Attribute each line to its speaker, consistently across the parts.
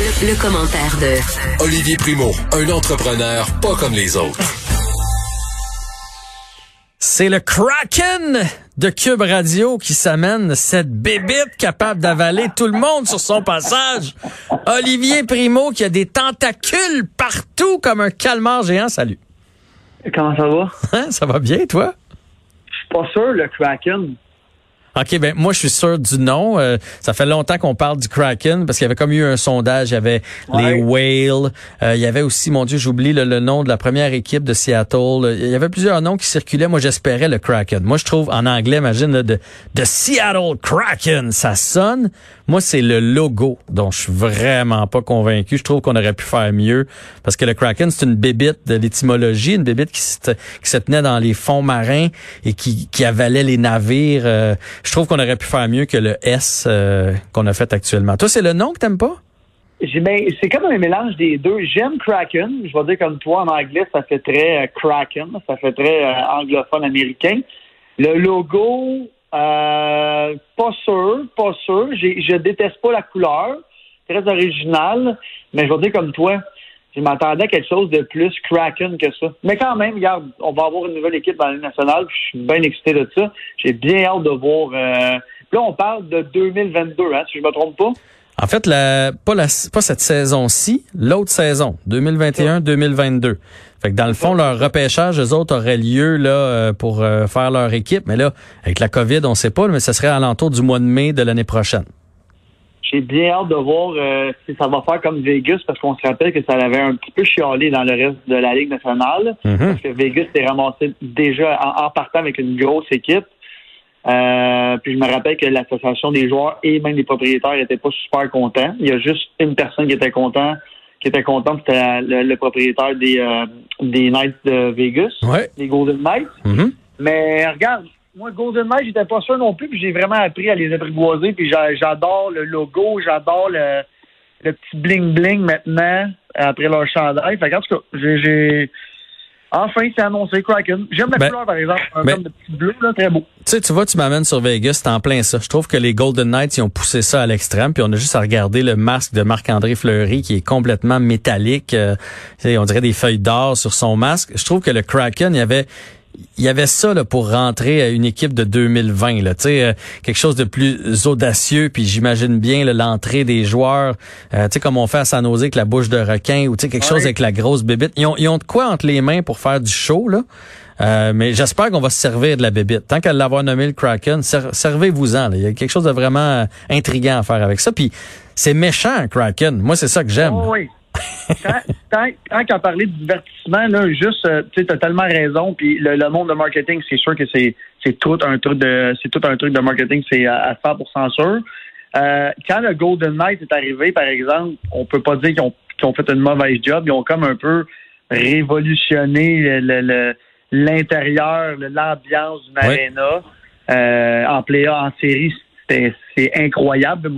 Speaker 1: Le, commentaire de
Speaker 2: Olivier Primo, un entrepreneur pas comme les autres.
Speaker 3: C'est le Kraken de Cube Radio qui s'amène cette bébite capable d'avaler tout le monde sur son passage. Olivier Primo qui a des tentacules partout comme un calmar géant. Salut.
Speaker 4: Comment ça va?
Speaker 3: Hein, ça va bien, toi?
Speaker 4: Je suis pas sûr, le Kraken.
Speaker 3: OK, ben moi je suis sûr du nom. Euh, ça fait longtemps qu'on parle du Kraken parce qu'il y avait comme eu un sondage, il y avait les Whales, euh, il y avait aussi, mon Dieu, j'oublie le, nom de la première équipe de Seattle. Il y avait plusieurs noms qui circulaient. Moi j'espérais le Kraken. Moi je trouve en anglais, imagine, de, de Seattle Kraken, ça sonne. Moi c'est le logo dont je suis vraiment pas convaincu. Je trouve qu'on aurait pu faire mieux parce que le Kraken c'est une bébite de l'étymologie, une bébite qui se, qui se tenait dans les fonds marins et qui, qui avalait les navires. Euh, je trouve qu'on aurait pu faire mieux que le S euh, qu'on a fait actuellement. Toi, c'est le nom que t'aimes pas?
Speaker 4: Ben, c'est comme un mélange des deux. J'aime Kraken. Je vais dire comme toi, en anglais, ça fait très euh, Kraken. Ça fait très euh, anglophone américain. Le logo, pas sûr, pas sûr. Je déteste pas la couleur. Très original. Mais je vais dire comme toi, je m'attendais à quelque chose de plus Kraken que ça. Mais quand même, regarde, on va avoir une nouvelle équipe dans la nationale. je suis bien excité de ça. J'ai bien hâte de voir. Euh... Là, on parle de 2022, hein, si je me trompe pas.
Speaker 3: En fait, la, pas, la, pas cette saison-ci, l'autre saison, 2021-2022. Fait que dans le fond, leur repêchage, eux autres, aurait lieu là euh, pour euh, faire leur équipe. Mais là, avec la COVID, on sait pas, mais ce serait à l'entour du mois de mai de l'année prochaine.
Speaker 4: J'ai bien hâte de voir euh, si ça va faire comme Vegas, parce qu'on se rappelle que ça avait un petit peu chialé dans le reste de la Ligue nationale.
Speaker 3: Mhm.
Speaker 4: Parce que Vegas s'est ramassé déjà en, partant avec une grosse équipe. Euh, puis je me rappelle que l'association des joueurs et même des propriétaires n'étaient pas super contents. Il y a juste une personne qui était content, qui était contente, c'était le, propriétaire des, euh, des Knights de Vegas,
Speaker 3: des
Speaker 4: Golden Knights.
Speaker 3: Mhm.
Speaker 4: Mais regarde, moi, Golden Knight, j'étais pas sûr non plus, puis j'ai vraiment appris à les apprivoiser, puis j'adore le logo, j'adore le, le petit bling-bling maintenant, après leur chandail. Fait en tout cas, j'ai... Enfin, c'est annoncé Kraken. J'aime la ben, couleur, par exemple. Un ben, de petit bleu, là, très beau.
Speaker 3: Tu sais, tu vois, tu m'amènes sur Vegas, c'est en plein ça. Je trouve que les Golden Knights, ils ont poussé ça à l'extrême, puis on a juste à regarder le masque de Marc-André Fleury qui est complètement métallique. Euh, on dirait des feuilles d'or sur son masque. Je trouve que le Kraken, il y avait il y avait ça là, pour rentrer à une équipe de 2020, là, euh, quelque chose de plus audacieux, puis j'imagine bien l'entrée des joueurs, euh, sais comme on fait à San Jose avec la bouche de requin, ou quelque chose avec la grosse bébite. Ils ont, ils ont de quoi entre les mains pour faire du show, là. Euh, mais j'espère qu'on va se servir de la bébite. Tant qu'à l'avoir nommé le Kraken, servez-vous-en. Il y a quelque chose de vraiment intriguant à faire avec ça. Puis c'est méchant, Kraken. Moi, c'est ça que j'aime.
Speaker 4: Oh oui tant, tant, qu'à parler de divertissement, là, juste, euh, tu as tellement raison. Puis le, monde de marketing, c'est sûr que c'est, c'est tout un truc de, c'est tout un truc de marketing, c'est à, 100% sûr. Euh, quand le Golden Knight est arrivé, par exemple, on peut pas dire qu'ils ont, qu'ils ont fait une mauvaise job. Ils ont comme un peu révolutionné le, l'intérieur, l'ambiance d'une arena. Euh, en play en série, c'est, c'est incroyable.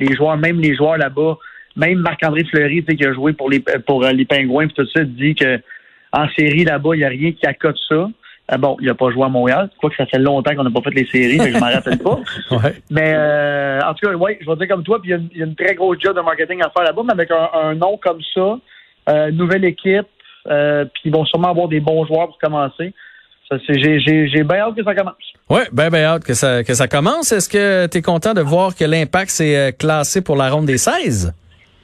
Speaker 4: Les joueurs, même les joueurs là-bas, même Marc-André Fleury, qui a joué pour les pour euh, les Pingouins, tout ça, dit que en série là-bas, il n'y a rien qui accote ça. Ah bon, il n'a pas joué à Montréal. Je crois que ça fait longtemps qu'on n'a pas fait les séries, mais je m'en rappelle pas. Mais euh, en tout cas, oui, je vais dire comme toi, puis il y, a une très grosse job de marketing à faire là-bas, mais avec un, nom comme ça, euh, nouvelle équipe, puis ils vont sûrement avoir des bons joueurs pour commencer. J'ai bien hâte que ça commence.
Speaker 3: Oui, bien, bien hâte que ça, que ça commence. Est-ce que tu es content de voir que l'impact s'est classé pour la ronde des 16?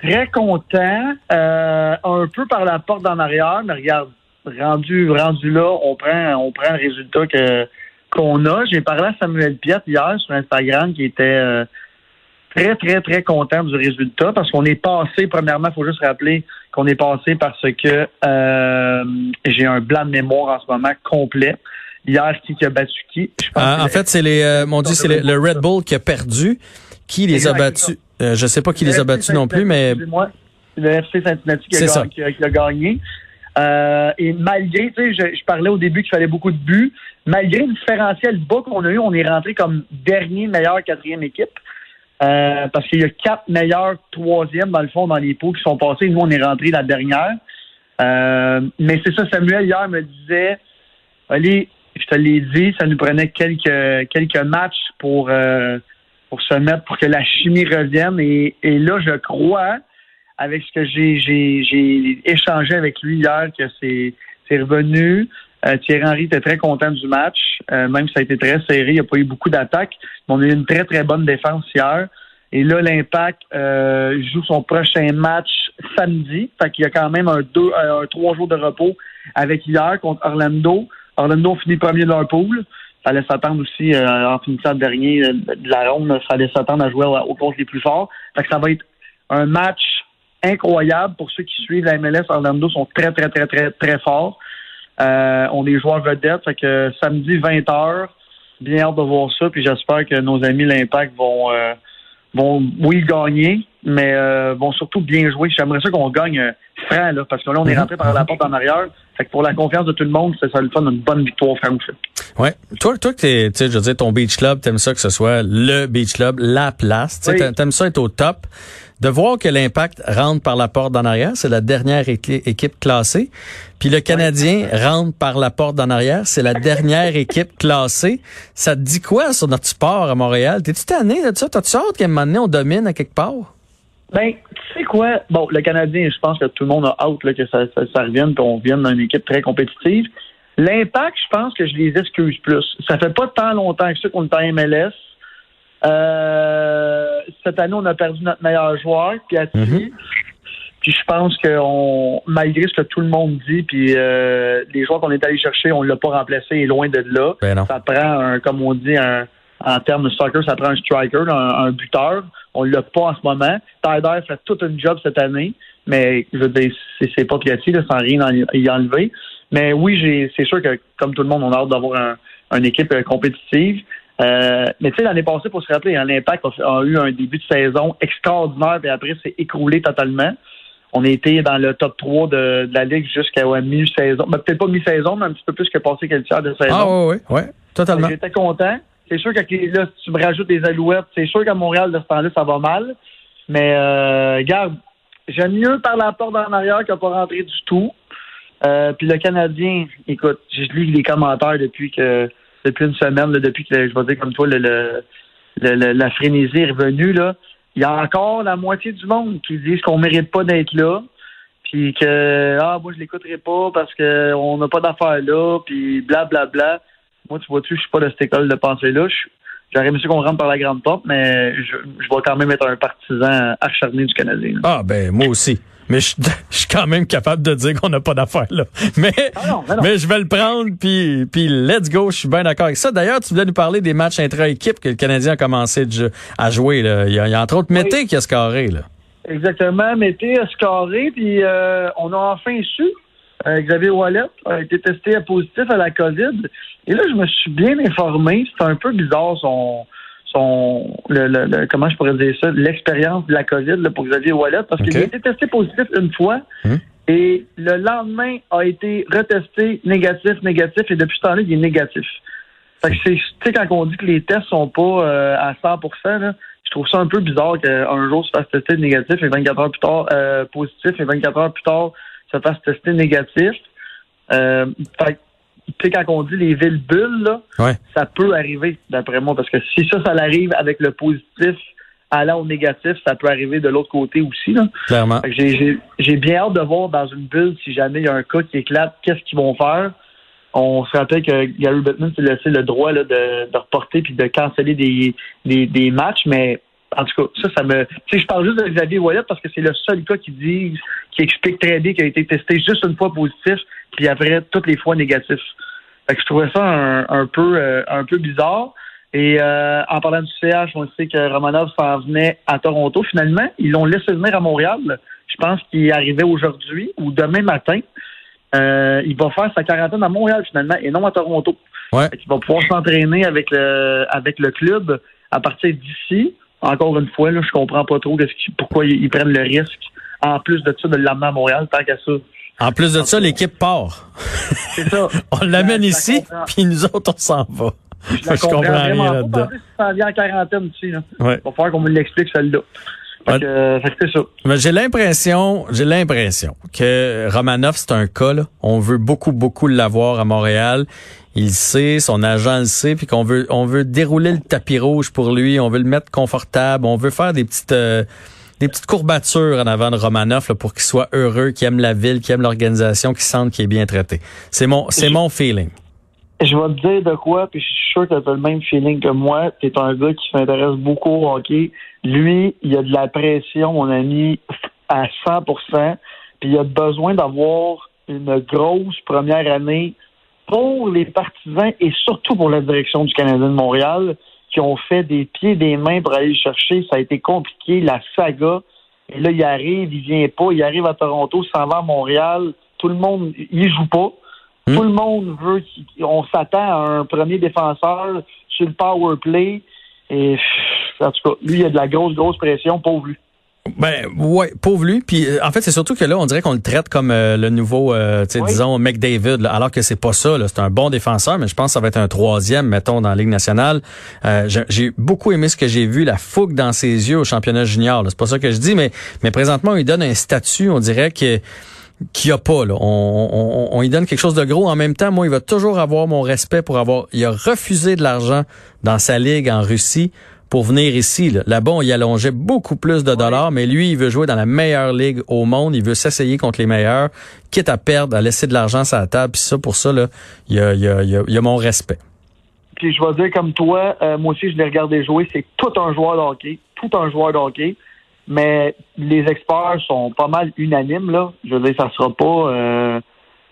Speaker 4: Très content, euh, un peu par la porte en arrière, mais regarde, rendu rendu là, on prend on prend le résultat que qu'on a. J'ai parlé à Samuel Piet hier sur Instagram qui était euh, très, très, très content du résultat parce qu'on est passé, premièrement, il faut juste rappeler qu'on est passé parce que euh, j'ai un blanc de mémoire en ce moment complet. Hier, qui a battu qui?
Speaker 3: Ah, en fait, c'est les, mon Dieu, c'est le Red Bull qui a perdu. Qui les a battus? Euh, je sais pas qui les a battus non plus, mais.
Speaker 4: C'est le FC Cincinnati qui a, gagné. Euh, et malgré, tu sais, je, parlais au début qu'il fallait beaucoup de buts. Malgré le différentiel bas qu'on a eu, on est rentré comme dernier meilleur quatrième équipe. Euh, parce qu'il y a quatre meilleurs troisièmes, dans le fond, dans les pots qui sont passés. Nous, on est rentré la dernière. mais c'est ça, Samuel, hier, me disait, allez, je te l'ai dit, ça nous prenait quelques, quelques matchs pour pour se mettre, pour que la chimie revienne. Et, là, je crois, avec ce que j'ai échangé avec lui hier, que c'est revenu. Euh, Thierry Henry était très content du match, euh, même si ça a été très serré, il n'y a pas eu beaucoup d'attaques. Mais on a eu une très, très bonne défense hier. Et là, l'Impact euh, joue son prochain match samedi. Fait qu'il y a quand même un, deux, un trois jours de repos avec hier contre Orlando. Orlando finit premier de leur pool. Ça allait s'attendre aussi, en finissant dernier de la ronde, ça allait s'attendre à jouer au contre les plus forts. Ça va être un match incroyable pour ceux qui suivent la MLS. Orlando sont très, très, très, très, très forts. Euh, on est joueurs vedettes. Fait que samedi 20h, bien hâte de voir ça. Puis j'espère que nos amis l'Impact vont euh, vont oui gagner, mais euh, vont surtout bien jouer. J'aimerais ça qu'on gagne franc, là, parce que là, on est mhm. rentré par la porte en arrière. Fait que pour la confiance de tout le monde, c'est ça le fun une bonne victoire franc
Speaker 3: Ouais. Toi, toi, tu sais, je veux dire, ton beach club, t'aimes ça que ce soit le beach club, la place. Tu sais, t'aimes ça être au top de voir que l'impact rentre par la porte d'en arrière, c'est la dernière équipe classée. Puis le Canadien rentre par la porte d'en arrière, c'est la dernière équipe classée. Ça te dit quoi sur notre sport à Montréal? T'es-tu tanné de ça? T'as-tu hâte qu'à un moment donné, on domine à quelque part?
Speaker 4: Ben, tu sais quoi? Bon, le Canadien, je pense que tout le monde a hâte que ça, ça, revienne, qu'on vienne d'une équipe très compétitive. L'impact, je pense que je les excuse plus. Ça fait pas tant longtemps que ça qu'on est en MLS. Euh, cette année, on a perdu notre meilleur joueur, Piatti. Mhm. Puis je pense que on, malgré ce que tout le monde dit, puis euh, les joueurs qu'on est allé chercher, on l'a pas remplacé et loin de là.
Speaker 3: Ben
Speaker 4: ça prend un, comme on dit, un, en termes de soccer, ça prend un striker, un, buteur. On l'a pas en ce moment. Tyler fait tout un job cette année, mais je veux dire, c'est pas Piatti, sans rien y enlever. Mais oui, c'est sûr que comme tout le monde, on a hâte d'avoir un, une équipe euh, compétitive. Euh, mais tu sais, l'année passée, pour se rappeler, hein, l'Impact a, eu un début de saison extraordinaire, et après, c'est écroulé totalement. On a été dans le top 3 de, la Ligue jusqu'à mi-saison. Ben, peut-être pas mi-saison, mais un petit peu plus que passé quelques tiers de saison.
Speaker 3: Ah oui, oui, ouais, totalement.
Speaker 4: J'étais content. C'est sûr que là, si tu me rajoutes des alouettes, c'est sûr qu'à Montréal, de ce temps-là, ça va mal. Mais euh, regarde, j'aime mieux par la porte en arrière qu'à pas rentrer du tout. Euh, puis le Canadien, écoute, je lis les commentaires depuis que depuis une semaine, depuis que je vais dire comme toi, le, la frénésie est revenue, là, il y a encore la moitié du monde qui disent qu'on mérite pas d'être là, puis que ah moi je l'écouterai pas parce qu'on n'a pas d'affaires là, puis blablabla. Bla, bla. Moi, tu vois-tu, je suis pas de cette école de pensée-là. J'aurais aimé qu'on rentre par la grande porte, mais je, je vais quand même être un partisan acharné du Canadien.
Speaker 3: Ah ben moi aussi. Mais je, suis quand même capable de dire qu'on n'a pas d'affaires là. Mais, ah mais, je vais le prendre, puis, puis let's go, je suis bien d'accord avec ça. D'ailleurs, tu voulais nous parler des matchs intra-équipe que le Canadien a commencé à jouer. Là. Il, y a, entre autres Mété qui a scoré. Là.
Speaker 4: Exactement, Mété a scoré, puis euh, on a enfin su euh, Xavier Wallet a été testé positif à la COVID. Et là, je me suis bien informé. C'est un peu bizarre son, son le, comment je pourrais dire ça, l'expérience de la COVID là, pour Xavier Wallet, parce qu'il a été testé positif une fois. Hum. Et le lendemain a été retesté négatif, négatif, et depuis ce temps-là, il est négatif. Fait que c'est, tu sais, quand on dit que les tests sont pas euh, à 100 là, je trouve ça un peu bizarre qu'un jour se fasse tester négatif et 24 heures plus tard euh, positif et 24 heures plus tard se fasse tester négatif. Euh, fait tu sais, quand on dit les villes bulles, là, ça peut arriver, d'après moi, parce que si ça, ça arrive avec le positif allant au négatif, ça peut arriver de l'autre côté aussi. Là.
Speaker 3: Clairement.
Speaker 4: J'ai bien hâte de voir dans une bulle, si jamais il y a un cas qui éclate, qu'est-ce qu'ils vont faire. On se rappelle que Gary Bettman s'est laissé le droit là, de, de reporter puis de canceller des, des, des matchs, mais en tout cas, ça, ça me. Tu sais, je parle juste de Xavier Wallet parce que c'est le seul cas qui dit, qui explique très bien qu'il a été testé juste une fois positif, puis après toutes les fois négatif. Fait que je trouvais ça un, peu euh, un peu bizarre. Et euh, en parlant du CH, on sait que Romanov s'en venait à Toronto. Finalement, ils l'ont laissé venir à Montréal. Je pense qu'il est arrivé aujourd'hui ou demain matin. Euh, il va faire sa quarantaine à Montréal finalement et non à Toronto.
Speaker 3: Ouais.
Speaker 4: Il va pouvoir s'entraîner avec le avec le club à partir d'ici encore une fois, là, je comprends pas trop pourquoi ils, prennent le risque, en plus de ça, de l'amener à Montréal, tant qu'à ça.
Speaker 3: En plus de ça, l'équipe part.
Speaker 4: C'est ça.
Speaker 3: on l'amène ici, puis nous autres, on s'en va.
Speaker 4: Je, comprends, rien là-dedans. Ça vient en quarantaine ici. Là.
Speaker 3: Ouais.
Speaker 4: Il va falloir qu'on me l'explique celle-là. Euh, ça.
Speaker 3: Mais j'ai l'impression, j'ai l'impression que Romanov, c'est un cas, là. On veut beaucoup, beaucoup l'avoir à Montréal il sait, son agent le sait, puis qu'on veut, on veut dérouler le tapis rouge pour lui, on veut le mettre confortable, on veut faire des petites, euh, des petites courbatures en avant de Romanov là, pour qu'il soit heureux, qu'il aime la ville, qu'il aime l'organisation, qu'il sente qu'il est bien traité. C'est mon, c'est mon feeling.
Speaker 4: Je vais te dire de quoi, puis je suis sûr que tu as le même feeling que moi. Tu es un gars qui s'intéresse beaucoup au hockey. Lui, il a de la pression, mon ami, à 100% puis il a besoin d'avoir une grosse première année pour les partisans et surtout pour la direction du Canadien de Montréal qui ont fait des pieds des mains pour aller le chercher. Ça a été compliqué, la saga. Et là, il arrive, il vient pas, il arrive à Toronto, s'en va à Montréal. Tout le monde, il joue pas. Hmm. Tout le monde veut, on s'attend à un premier défenseur sur le power play. Et en tout cas, lui, il a de la grosse, grosse pression, pauvre lui.
Speaker 3: Ben ouais, pauvre lui. Puis euh, en fait, c'est surtout que là, on dirait qu'on le traite comme euh, le nouveau, euh, tu sais, disons McDavid, alors que c'est pas ça. C'est un bon défenseur, mais je pense que ça va être un troisième, mettons, dans la Ligue nationale. j'ai beaucoup aimé ce que j'ai vu, la fougue dans ses yeux au championnat junior. C'est pas ça que je dis, mais mais présentement, il donne un statut, on dirait que qu'il a pas. Là. On, on, on, lui donne quelque chose de gros. En même temps, moi, il va toujours avoir mon respect pour avoir. Il a refusé de l'argent dans sa ligue en Russie pour venir ici. Là-bas, on y allongeait beaucoup plus de dollars, mais lui, il veut jouer dans la meilleure ligue au monde. Il veut s'essayer contre les meilleurs, quitte à perdre, à laisser de l'argent sur la table. Puis ça, pour ça, là, il y a, y, a, y a, mon respect.
Speaker 4: Puis je vais dire comme toi, euh, moi aussi, je l'ai regardé jouer. C'est tout un joueur de hockey. Tout un joueur de hockey. Mais les experts sont pas mal unanimes, là. Je veux dire, ça sera pas... Euh,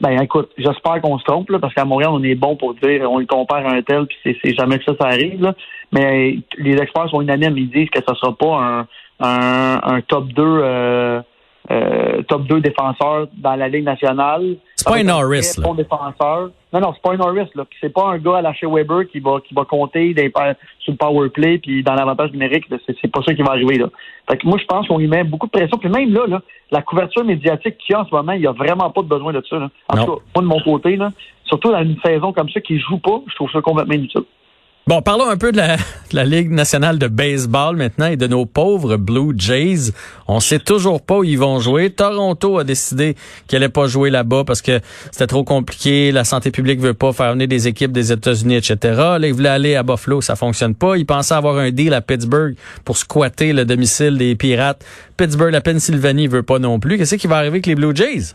Speaker 4: ben écoute, j'espère qu'on se trompe, là, parce qu'à Montréal, on est bon pour dire on le compare à un tel, puis c'est jamais que ça, ça arrive. Là. Mais les experts sont unanimes, ils disent que ça sera pas un, un, un top 2 euh, euh, top 2 défenseur dans la Ligue nationale.
Speaker 3: C'est pas un Norris, là.
Speaker 4: défenseur. Non, non, c'est pas un Norris, là. C'est pas un gars à lâcher Weber qui va, qui va compter des, sur le power play puis dans l'avantage numérique. C'est pas ça qui va arriver, là. Fait que moi, je pense qu'on lui met beaucoup de pression. Puis même là, là la couverture médiatique qu'il y a en ce moment, il y a vraiment pas de besoin de ça, là. En tout cas, moi, de mon côté, là, surtout dans une saison comme ça qui joue pas, je trouve ça complètement inutile.
Speaker 3: Bon, parlons un peu de la, Ligue nationale de baseball maintenant et de nos pauvres Blue Jays. On sait toujours pas où ils vont jouer. Toronto a décidé qu'ils n'allait pas jouer là-bas parce que c'était trop compliqué. La santé publique veut pas faire venir des équipes des États-Unis, etc. Là, ils voulaient aller à Buffalo, ça fonctionne pas. Ils pensaient avoir un deal à Pittsburgh pour squatter le domicile des Pirates. Pittsburgh, la Pennsylvanie veut pas non plus. Qu'est-ce qui va arriver avec les Blue Jays?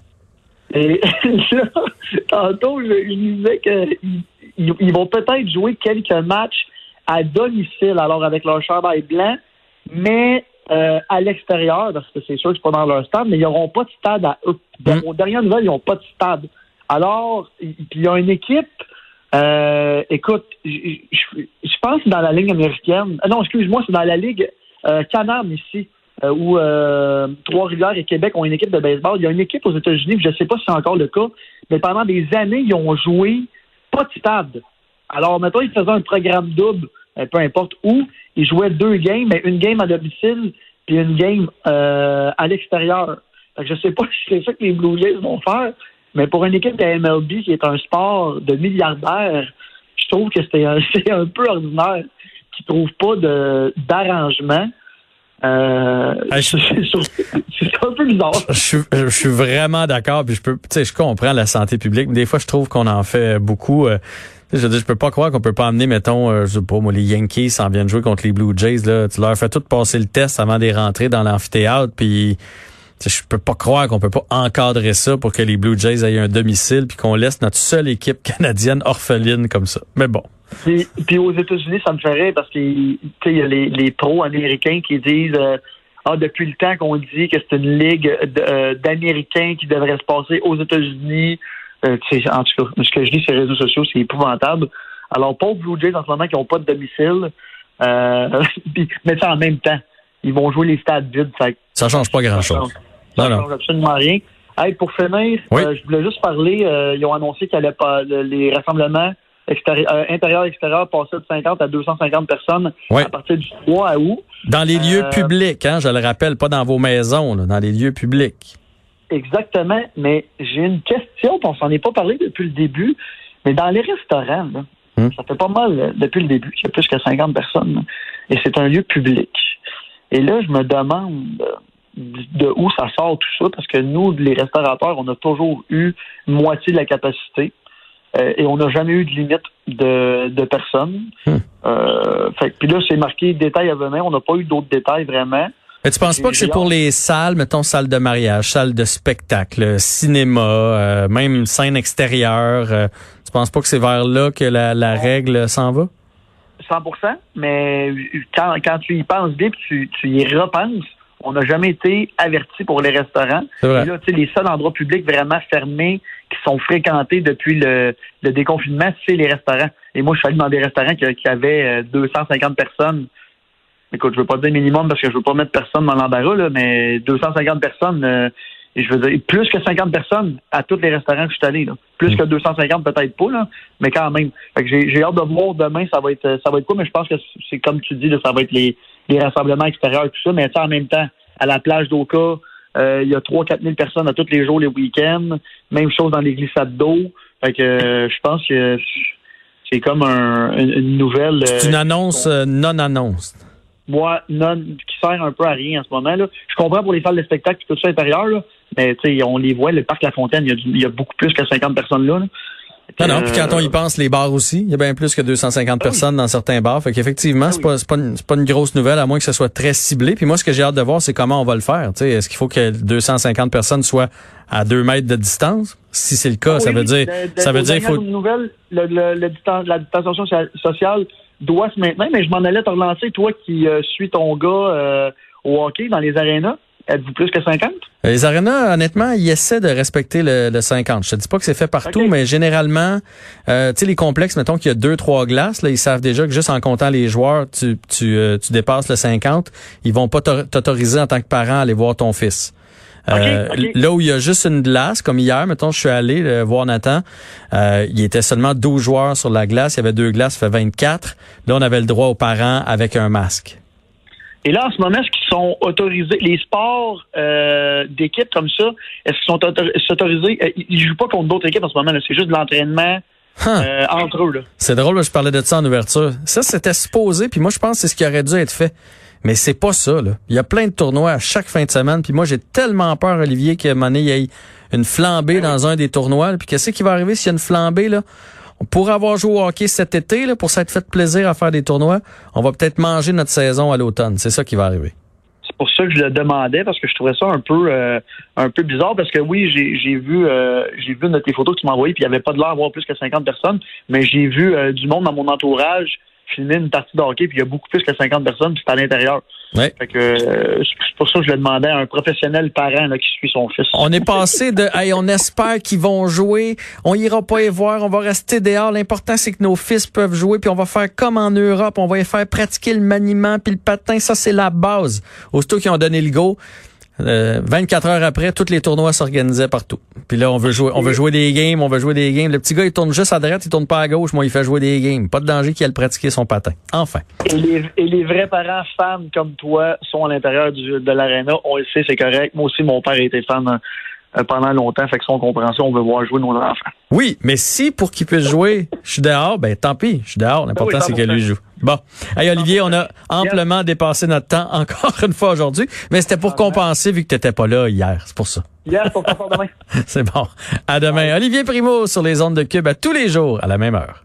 Speaker 4: Et tantôt, je, disais qu'ils ils, vont peut-être jouer quelques matchs à domicile, alors avec leur chandail blanc, mais euh, à l'extérieur, parce que c'est sûr que c'est pas dans leur stade, mais ils n'auront pas de stade à eux. Mm. Aux dernières nouvelles, ils n'ont pas de stade. Alors, il y a une équipe, euh, écoute, je pense que dans la Ligue américaine, euh, non, excuse-moi, c'est dans la Ligue euh, Canam ici, euh, où Trois-Rivières et Québec ont une équipe de baseball. Il y a une équipe aux États-Unis, je ne sais pas si c'est encore le cas, mais pendant des années, ils ont joué pas. Alors, maintenant, ils faisaient un programme double, euh, peu importe où. Ils jouaient deux games, mais une game à domicile puis une game euh, à l'extérieur. Je ne sais pas si c'est ça que les Blue Jays vont faire, mais pour une équipe de MLB qui est un sport de milliardaires, je trouve que c'est un, un, peu ordinaire qu'ils ne trouvent pas d'arrangement. Euh, c'est un peu bizarre.
Speaker 3: Je, suis vraiment d'accord, puis je peux, tu sais, je comprends la santé publique, mais des fois, je trouve qu'on en fait beaucoup. Euh, je veux je peux pas croire qu'on peut pas amener, mettons, euh, je sais pas, moi, les Yankees s'en viennent jouer contre les Blue Jays, là. Tu leur fais tout passer le test avant de rentrer dans l'amphithéâtre, puis je peux pas croire qu'on peut pas encadrer ça pour que les Blue Jays aient un domicile puis qu'on laisse notre seule équipe canadienne orpheline comme ça. Mais bon.
Speaker 4: Puis, aux États-Unis, ça me ferait parce qu'il y a les, les pros américains qui disent euh, Ah, depuis le temps qu'on dit que c'est une ligue euh, d'Américains qui devrait se passer aux États-Unis. Euh, en tout cas, ce que je dis sur les réseaux sociaux, c'est épouvantable. Alors, pauvres Blue Jays en ce moment qui n'ont pas de domicile, euh, mais ça en même temps, ils vont jouer les stades vides. Ça,
Speaker 3: ça change pas grand-chose.
Speaker 4: Ça, change absolument rien. Hey, pour finir, je voulais juste parler, ils ont annoncé qu'il n'y allait pas les rassemblements euh, intérieur-extérieur passait de 50 à 250 personnes à partir du 3 août.
Speaker 3: Dans les lieux euh, publics, hein, je le rappelle, pas dans vos maisons, dans les lieux publics.
Speaker 4: Exactement, mais j'ai une question, on s'en est pas parlé depuis le début, mais dans les restaurants, hmm. ça fait pas mal euh, depuis le début, il y a plus que 50 personnes, et c'est un lieu public. Et là, je me demande de où ça sort tout ça, parce que nous, les restaurateurs, on a toujours eu moitié de la capacité. Euh, et on n'a jamais eu de limite de, de personnes. Hmm. Euh, fait, puis là, c'est marqué détails à venir. On n'a pas eu d'autres détails vraiment.
Speaker 3: Mais tu penses pas que c'est pour les salles, mettons salle de mariage, salle de spectacle, cinéma, euh, même scène extérieure, euh, tu penses pas que c'est vers là que la, la règle s'en va?
Speaker 4: 100 mais quand, quand tu y penses bien tu, tu y repenses, on n'a jamais été averti pour les restaurants. Et là, tu sais, les seuls endroits publics vraiment fermés qui sont fréquentés depuis le, le déconfinement, c'est les restaurants. Et moi, je suis allé dans des restaurants qui, qui avaient euh, 250 personnes. Écoute, je veux pas dire minimum parce que je veux pas mettre personne dans l'embarras, là, mais 250 personnes, euh, et je veux dire, plus que 50 personnes à tous les restaurants que je suis allé. Là. Plus que 250, peut-être pas, là, mais quand même. Fait que j'ai, j'ai hâte de voir demain, ça va être ça va être quoi, mais je pense que c'est comme tu dis, là, ça va être les, les rassemblements extérieurs, tout ça, mais en même temps, à la plage d'Oka, euh, il y a 3-4 000 personnes à tous les jours, les week-ends. Même chose dans les glissades d'eau. Fait que euh, je pense que c'est comme un, une, nouvelle.
Speaker 3: C'est
Speaker 4: euh,
Speaker 3: une annonce euh, non-annonce.
Speaker 4: moi, non, qui sert un peu à rien en ce moment. Là. Je comprends pour les salles de spectacle et tout ça intérieur, là, mais tu sais, on les voit, le parc La Fontaine, il y a, y beaucoup plus que 50 personnes là. là.
Speaker 3: Non, non,
Speaker 4: Euh,
Speaker 3: puis quand on y pense, les bars aussi, il y a bien plus que 250 personnes dans certains bars. Fait qu'effectivement, c'est
Speaker 4: oui.
Speaker 3: pas, c'est pas, une, c'est pas une grosse nouvelle, à moins que ce soit très ciblé. Puis moi, ce que j'ai hâte de voir, c'est comment on va le faire. Tu sais, Est-ce qu'il faut que 250 personnes soient à deux mètres de distance? Si c'est le cas,
Speaker 4: Ah
Speaker 3: ça
Speaker 4: oui,
Speaker 3: veut
Speaker 4: oui,
Speaker 3: dire, ça veut dire, faut,
Speaker 4: le, le- le distan- la distanciation socia- sociale doit se maintenir, mais je m'en allais te relancer, toi qui euh, suis ton gars euh, au hockey dans les arénas. Êtes-vous plus que 50?
Speaker 3: Les arénas, honnêtement, ils essaient de respecter le, le 50. Je te dis pas que c'est fait partout, mais généralement, euh, tu sais, les complexes, mettons qu'il y a deux, trois glaces, là, ils savent déjà que juste en comptant les joueurs, tu, tu, euh, tu dépasses le 50. Ils vont pas t'au- t'autoriser en tant que parent à aller voir ton fils. Euh. Là où il y a juste une glace, comme hier, mettons, je suis allé euh, voir Nathan, euh, il était seulement 12 joueurs sur la glace, il y avait deux glaces, ça fait 24. Là, on avait le droit aux parents avec un masque.
Speaker 4: Et là, en ce moment, est-ce qu'ils sont autorisés, les sports euh, d'équipe comme ça, est-ce qu'ils sont autor- autorisés? euh, ils jouent pas contre d'autres équipes en ce moment, là, c'est juste de l'entraînement
Speaker 3: Huh.
Speaker 4: euh, entre eux. Là.
Speaker 3: C'est drôle, je parlais de ça en ouverture. Ça, c'était supposé, puis moi, je pense que c'est ce qui aurait dû être fait. Mais c'est pas ça, là. Il y a plein de tournois à chaque fin de semaine, puis moi, j'ai tellement peur, Olivier, qu'à un moment donné, il y ait une flambée dans un des tournois. là. Puis qu'est-ce qui va arriver s'il y a une flambée, là? Pourrait avoir joué au hockey cet été, pour s'être fait plaisir à faire des tournois. On va peut-être manger notre saison à l'automne. C'est ça qui va arriver.
Speaker 4: C'est pour ça que je le demandais parce que je trouvais ça un peu euh, bizarre parce que oui j'ai vu euh, j'ai vu une de tes photos que tu m'as envoyées puis il n'y avait pas de l'air d'avoir plus que 50 personnes mais j'ai vu euh, du monde dans mon entourage filmer une partie de hockey puis il y a beaucoup plus que 50 personnes puis c'est à l'intérieur.
Speaker 3: Ouais.
Speaker 4: Fait que euh, c'est pour ça que je le demandais à un professionnel parent là, qui suit son fils.
Speaker 3: On est passé de hey, on espère qu'ils vont jouer, on ira pas y voir, on va rester dehors. L'important c'est que nos fils peuvent jouer, puis on va faire comme en Europe, on va les faire pratiquer le maniement puis le patin, ça c'est la base. Aussitôt qu'ils ont donné le go, euh, 24 heures après, tous les tournois s'organisaient partout. Puis là, on veut jouer, on veut jouer des games, on veut jouer des games. Le petit gars, il tourne juste à droite, il tourne pas à gauche. Moi, il fait jouer des games. Pas de danger qu'il aille pratiquer son patin. Enfin.
Speaker 4: Et les, et les vrais parents fans comme toi sont à l'intérieur de l'aréna. On le sait, c'est correct. Moi aussi, mon père été fan euh, pendant longtemps. Fait que son compréhension, on veut voir jouer nos enfants.
Speaker 3: Oui, mais si pour qu'il puisse jouer, je suis dehors, ben tant pis, je suis dehors. L'important
Speaker 4: Ah oui,
Speaker 3: c'est que lui
Speaker 4: 100%.
Speaker 3: joue. Bon, hey Olivier, on a amplement dépassé notre temps encore une fois aujourd'hui, mais c'était pour compenser vu que t'étais pas là hier, c'est pour ça.
Speaker 4: Yes, on demain.
Speaker 3: C'est bon. À demain. Olivier Primo sur les ondes de Cube à tous les jours à la même heure.